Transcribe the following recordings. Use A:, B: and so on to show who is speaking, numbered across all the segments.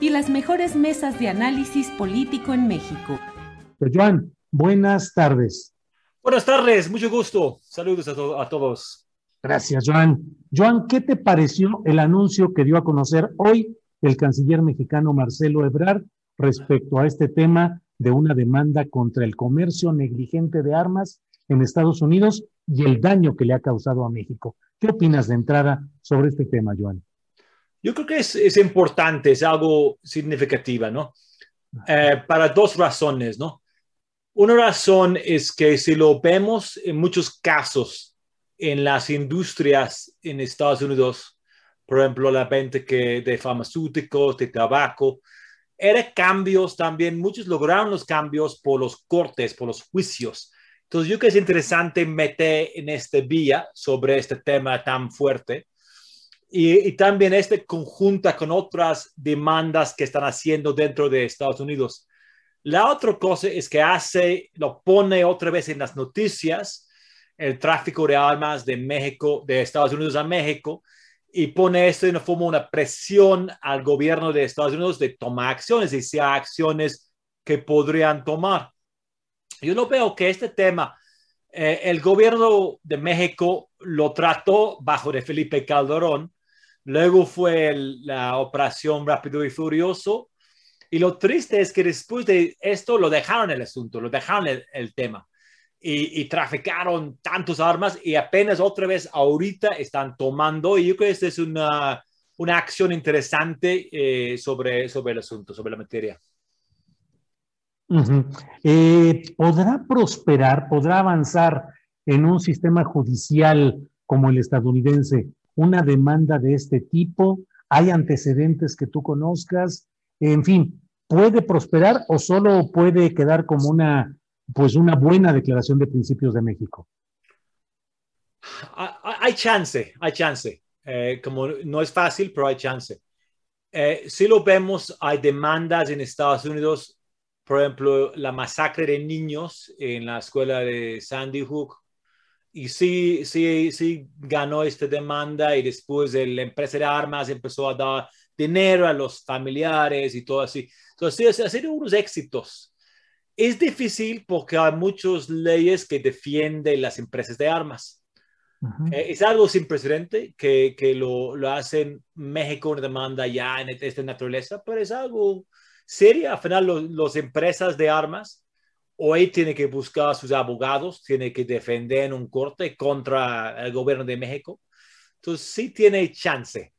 A: y las mejores mesas de análisis político en México.
B: Joan, buenas tardes.
C: Buenas tardes, mucho gusto. Saludos a, to a, todos.
B: Gracias, Joan. Joan, ¿qué te pareció el anuncio que dio a conocer hoy el canciller mexicano Marcelo Ebrard respecto a este tema de una demanda contra el comercio negligente de armas en Estados Unidos y el daño que le ha causado a México? ¿Qué opinas de entrada sobre este tema, Joan?
C: Yo creo que es, es importante, es algo significativo, ¿no? Eh, para dos razones, ¿no? Una razón es que si lo vemos en muchos casos en las industrias en Estados Unidos, por ejemplo, la venta que de farmacéuticos, de tabaco, eran cambios también, muchos lograron los cambios por los cortes, por los juicios. Entonces, yo creo que es interesante meter en este vía sobre este tema tan fuerte. Y, y, también este conjunta con otras demandas que están haciendo dentro de Estados Unidos. La otra cosa es que hace, lo pone otra vez en las noticias, el tráfico de armas de México, de Estados Unidos a México, y pone esto en forma una presión al gobierno de Estados Unidos de tomar acciones y sea acciones que podrían tomar. Yo no veo que este tema, eh, el gobierno de México lo trató bajo de Felipe Calderón, luego fue el, la operación Rápido y Furioso, y lo triste es que después de esto lo dejaron el asunto, lo dejaron el, el tema. Y, y, traficaron tantas armas y apenas otra vez ahorita están tomando. Y yo creo que esta es una, una acción interesante eh, sobre, sobre el asunto, sobre la materia.
B: Uh -huh. eh, ¿Podrá prosperar, podrá avanzar en un sistema judicial como el estadounidense una demanda de este tipo? ¿Hay antecedentes que tú conozcas? En fin, ¿puede prosperar o solo puede quedar como una, pues una buena declaración de principios de México?
C: Hay chance, hay chance. Eh, como no es fácil, pero hay chance. Eh, si lo vemos, hay demandas en Estados Unidos, por ejemplo, la masacre de niños en la escuela de Sandy Hook. Y sí, sí, sí ganó esta demanda y después la empresa de armas empezó a dar dinero a los familiares y todo así. Entonces, ha sido unos éxitos. Es difícil porque hay muchas leyes que defienden las empresas de armas. Uh -huh. eh, es algo sin precedente que, que lo, lo hacen México una demanda ya en esta naturaleza, pero es algo serio. Al final, las los empresas de armas hoy tienen que buscar a sus abogados, tienen que defender en un corte contra el gobierno de México. Entonces, sí tiene chance.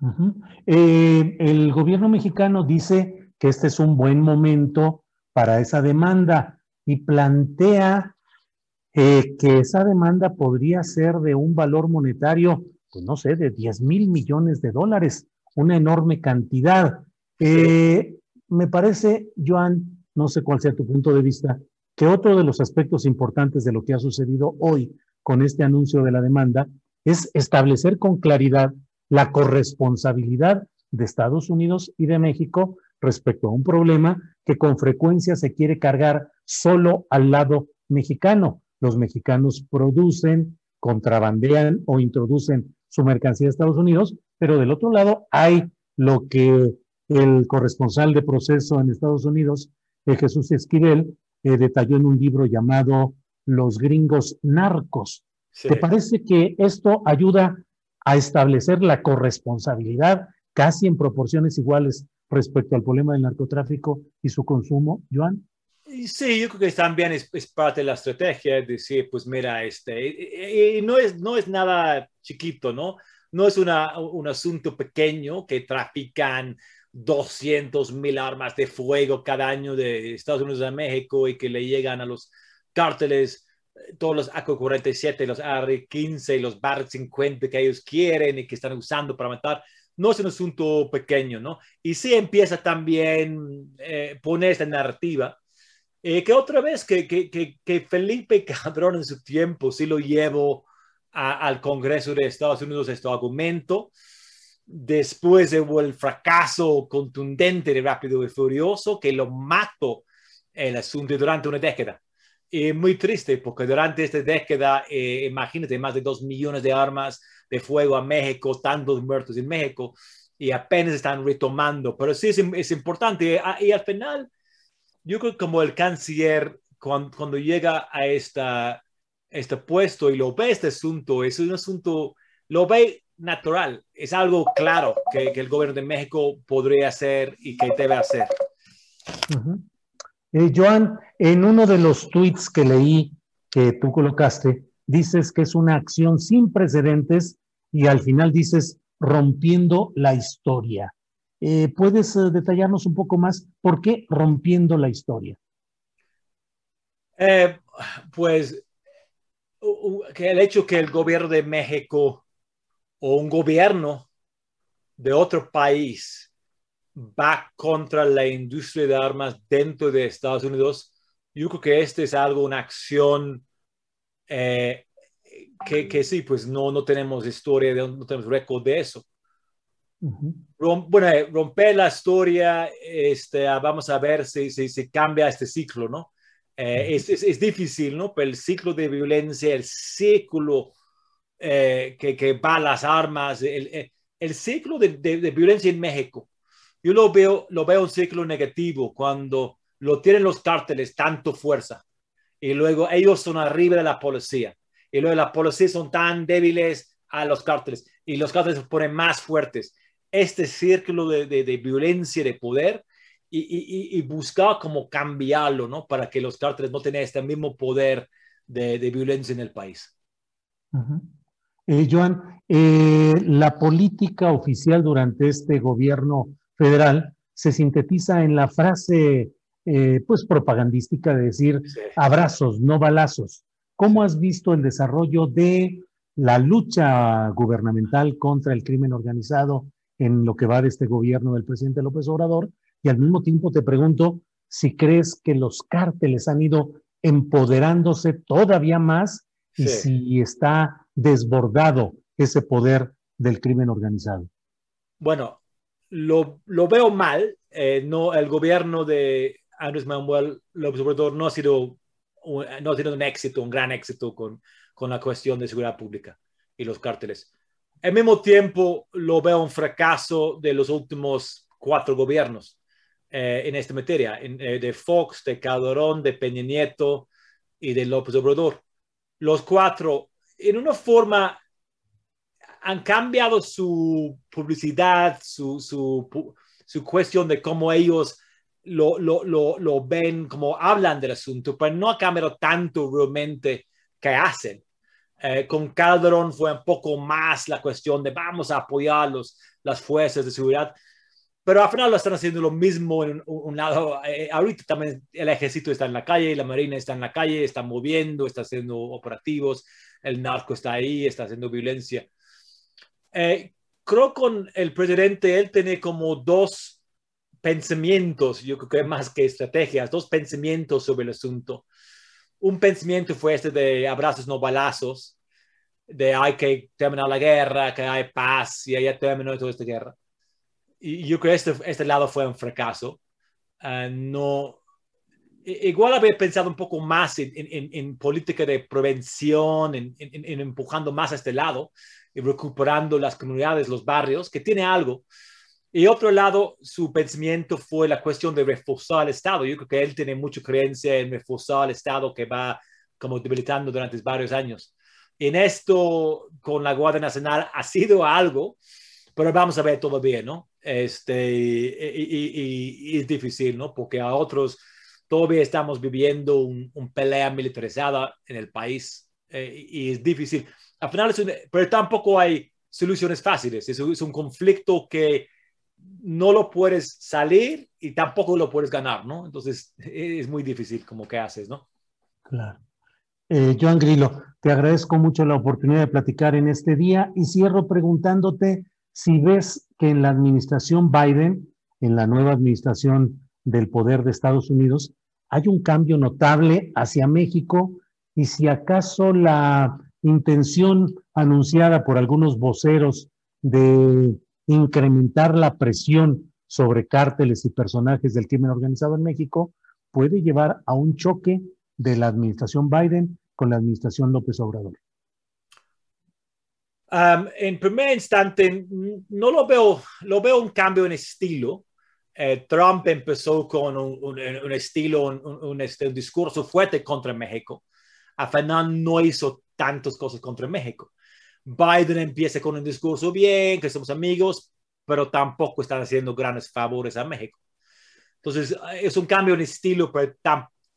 B: Uh -huh. eh, el gobierno mexicano dice que este es un buen momento para esa demanda y plantea eh, que esa demanda podría ser de un valor monetario, pues no sé, de 10 mil millones de dólares, una enorme cantidad. Eh, me parece, Joan, no sé cuál sea tu punto de vista, que otro de los aspectos importantes de lo que ha sucedido hoy con este anuncio de la demanda es establecer con claridad la corresponsabilidad de Estados Unidos y de México respecto a un problema que con frecuencia se quiere cargar solo al lado mexicano. Los mexicanos producen, contrabandean o introducen su mercancía a Estados Unidos, pero del otro lado hay lo que el corresponsal de proceso en Estados Unidos, eh, Jesús Esquivel, eh, detalló en un libro llamado Los gringos narcos. ¿Te parece que esto ayuda a establecer la corresponsabilidad casi en proporciones iguales respecto al problema del narcotráfico y su consumo, Joan?
C: Sí, yo creo que también es, parte de la estrategia, decir, pues mira, este, y, no, es, no es nada chiquito, ¿no? No es una, un asunto pequeño que trafican 200 mil armas de fuego cada año de Estados Unidos a México y que le llegan a los cárteles eh, todos los AK-47, los AR-15 y los BAR-50 que ellos quieren y que están usando para matar no es un asunto pequeño, ¿no? Y sí empieza también eh, poner esta narrativa, eh, que otra vez que, que, que, Felipe Calderón en su tiempo sí lo llevó al Congreso de Estados Unidos este argumento, después hubo el fracaso contundente de Rápido y Furioso, que lo mató el asunto durante una década. Y muy triste, porque durante esta década, eh, imagínate, más de dos millones de armas, de fuego a México, tantos muertos en México, y apenas están retomando. Pero sí es, importante. Ah, y, al final, yo creo que como el canciller, cuando, llega a esta, este puesto y lo ve este asunto, es un asunto, lo ve natural, es algo claro que, el gobierno de México podría hacer y que debe hacer.
B: Eh, Joan, en uno de los tweets que leí que tú colocaste, dices que es una acción sin precedentes y al final dices rompiendo la historia. Eh, ¿Puedes eh, detallarnos un poco más por qué rompiendo la historia?
C: Eh, pues que el hecho que el gobierno de México o un gobierno de otro país va contra la industria de armas dentro de Estados Unidos, yo creo que este es algo, una acción que, sí, pues no, no tenemos historia, de, no tenemos récord de eso. bueno, eh, romper la historia, este, ah, vamos a ver si, si, si cambia este ciclo, ¿no? Eh, es, es, difícil, ¿no? Pero el ciclo de violencia, el ciclo eh, que, que, va a las armas, el, el ciclo de, de, violencia en México, yo lo veo, lo veo un ciclo negativo cuando lo tienen los cárteles tanto fuerza y luego ellos son arriba de la policía y luego las policías son tan débiles a los cárteles y los cárteles se ponen más fuertes. Este círculo de, de, violencia, de poder y, y, y, buscar cómo cambiarlo, ¿no? Para que los cárteles no tengan este mismo poder de, de violencia en el país.
B: Eh, Joan, eh, la política oficial durante este gobierno federal se sintetiza en la frase, eh, pues, propagandística de decir abrazos, no balazos. ¿Cómo has visto el desarrollo de la lucha gubernamental contra el crimen organizado en lo que va de este gobierno del presidente López Obrador? Y al mismo tiempo te pregunto si crees que los cárteles han ido empoderándose todavía más y si está desbordado ese poder del crimen organizado.
C: Bueno, lo, veo mal. Eh, no, el gobierno de Andrés Manuel López Obrador no ha sido no ha tenido un éxito, un gran éxito con, con la cuestión de seguridad pública y los cárteles. Al mismo tiempo, lo veo un fracaso de los últimos cuatro gobiernos eh, en esta materia, eh, de Fox, de Calderón, de Peña Nieto y de López Obrador. Los cuatro, en una forma, han cambiado su publicidad, su, su, su cuestión de cómo ellos lo, lo, lo, lo, ven, como hablan del asunto, pero no ha cambiado tanto realmente que hacen. Eh, con Calderón fue un poco más la cuestión de vamos a apoyar los, las fuerzas de seguridad, pero al final lo están haciendo lo mismo en un, lado. Eh, ahorita también el ejército está en la calle, la marina está en la calle, está moviendo, está haciendo operativos, el narco está ahí, está haciendo violencia. Eh, creo con el presidente, él tiene como dos pensamientos, yo creo que más que estrategias, dos pensamientos sobre el asunto. Un pensamiento fue este de abrazos no balazos, de hay que terminar la guerra, que hay paz y ya terminó toda esta guerra. Y yo creo que este, este lado fue un fracaso. Ah, no, igual había pensado un poco más en, en, en política de prevención, en, en, empujando más a este lado y recuperando las comunidades, los barrios, que tiene algo, Y otro lado, su pensamiento fue la cuestión de reforzar el Estado. Yo creo que él tiene mucha creencia en reforzar el Estado que va como debilitando durante varios años. En esto, con la Guardia Nacional, ha sido algo, pero vamos a ver todavía, ¿no? Este, y, es difícil, ¿no? Porque a otros todavía estamos viviendo un, pelea militarizada en el país eh, y es difícil. Al final, pero tampoco hay soluciones fáciles. Es, es un conflicto que no lo puedes salir y tampoco lo puedes ganar, ¿no? Entonces es muy difícil como que haces, ¿no?
B: Claro. Eh, Joan Grillo, te agradezco mucho la oportunidad de platicar en este día y cierro preguntándote si ves que en la administración Biden, en la nueva administración del poder de Estados Unidos, hay un cambio notable hacia México y si acaso la intención anunciada por algunos voceros de incrementar la presión sobre cárteles y personajes del crimen organizado en México puede llevar a un choque de la administración Biden con la administración López Obrador?
C: En primer instante, no lo veo, lo veo un cambio en estilo. Eh, Trump empezó con un, estilo, un, este, un, discurso fuerte contra México. A final no hizo tantas cosas contra México. Biden empieza con un discurso bien, que somos amigos, pero tampoco están haciendo grandes favores a México. Entonces, es un cambio en estilo, pero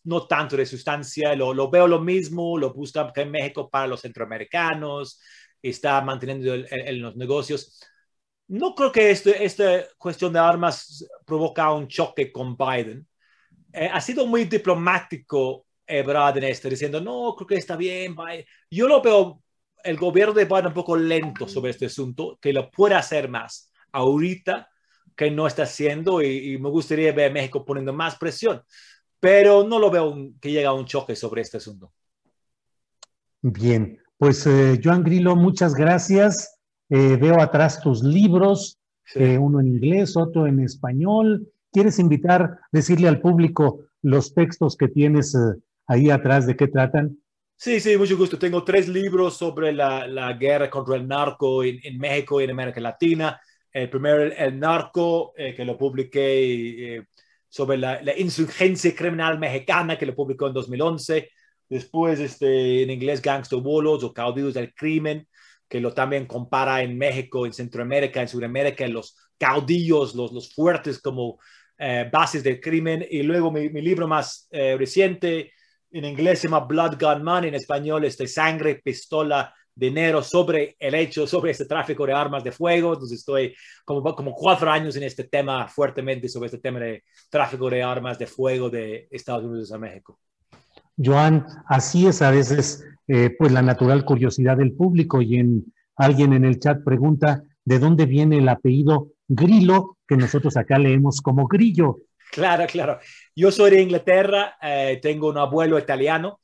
C: no tanto de sustancia. Lo, lo, veo lo mismo, lo busca en México para los centroamericanos, está manteniendo en los negocios. No creo que este, esta cuestión de armas provoca un choque con Biden. Eh, ha sido muy diplomático Ebrard en esto, diciendo, no, creo que está bien. Yo lo veo el gobierno de Biden un poco lento sobre este asunto, que lo puede hacer más ahorita que no está haciendo y, me gustaría ver a México poniendo más presión, pero no lo veo que llegue a un choque sobre este asunto.
B: Bien, pues eh, Joan Grillo, muchas gracias. Eh, veo atrás tus libros, eh, uno en inglés, otro en español. ¿Quieres invitar, decirle al público los textos que tienes ahí atrás, de qué tratan?
C: Sí, sí, mucho gusto. Tengo tres libros sobre la, la guerra contra el narco en, en, México y en América Latina. El primero, El narco, eh, que lo publiqué eh, sobre la, la, insurgencia criminal mexicana, que lo publicó en 2011. Después, este, en inglés, Gangster Bolos o Caudillos del Crimen, que lo también compara en México, en Centroamérica, en Sudamérica, los caudillos, los, los fuertes como eh, bases del crimen. Y luego mi, mi libro más reciente, en inglés se llama Blood Gun Money, en español este sangre, pistola, dinero sobre el hecho, sobre este tráfico de armas de fuego. Entonces estoy como, como cuatro años en este tema fuertemente sobre este tema de tráfico de armas de fuego de Estados Unidos a México.
B: Joan, así es a veces eh, pues la natural curiosidad del público y en alguien en el chat pregunta de dónde viene el apellido Grillo, que nosotros acá leemos como Grillo.
C: Claro, claro. Yo soy de Inglaterra, eh, tengo un abuelo italiano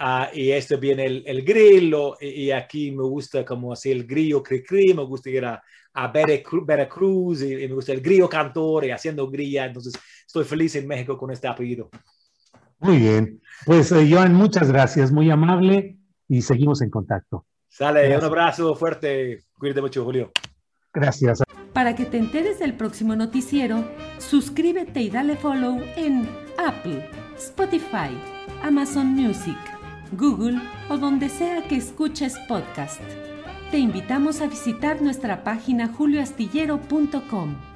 C: uh, y este viene el, el grillo y, aquí me gusta como así el grillo cri cri, me gusta ir a, a Veracruz y, y, me gusta el grillo cantor y haciendo grilla, entonces estoy feliz en México con este apellido.
B: Muy bien, pues eh, Joan, muchas gracias, muy amable y seguimos en contacto.
C: Sale, gracias. un abrazo fuerte, cuídate mucho Julio.
B: Gracias.
A: Para que te enteres del próximo noticiero, suscríbete y dale follow en Apple, Spotify, Amazon Music, Google o donde sea que escuches podcast. Te invitamos a visitar nuestra página julioastillero.com.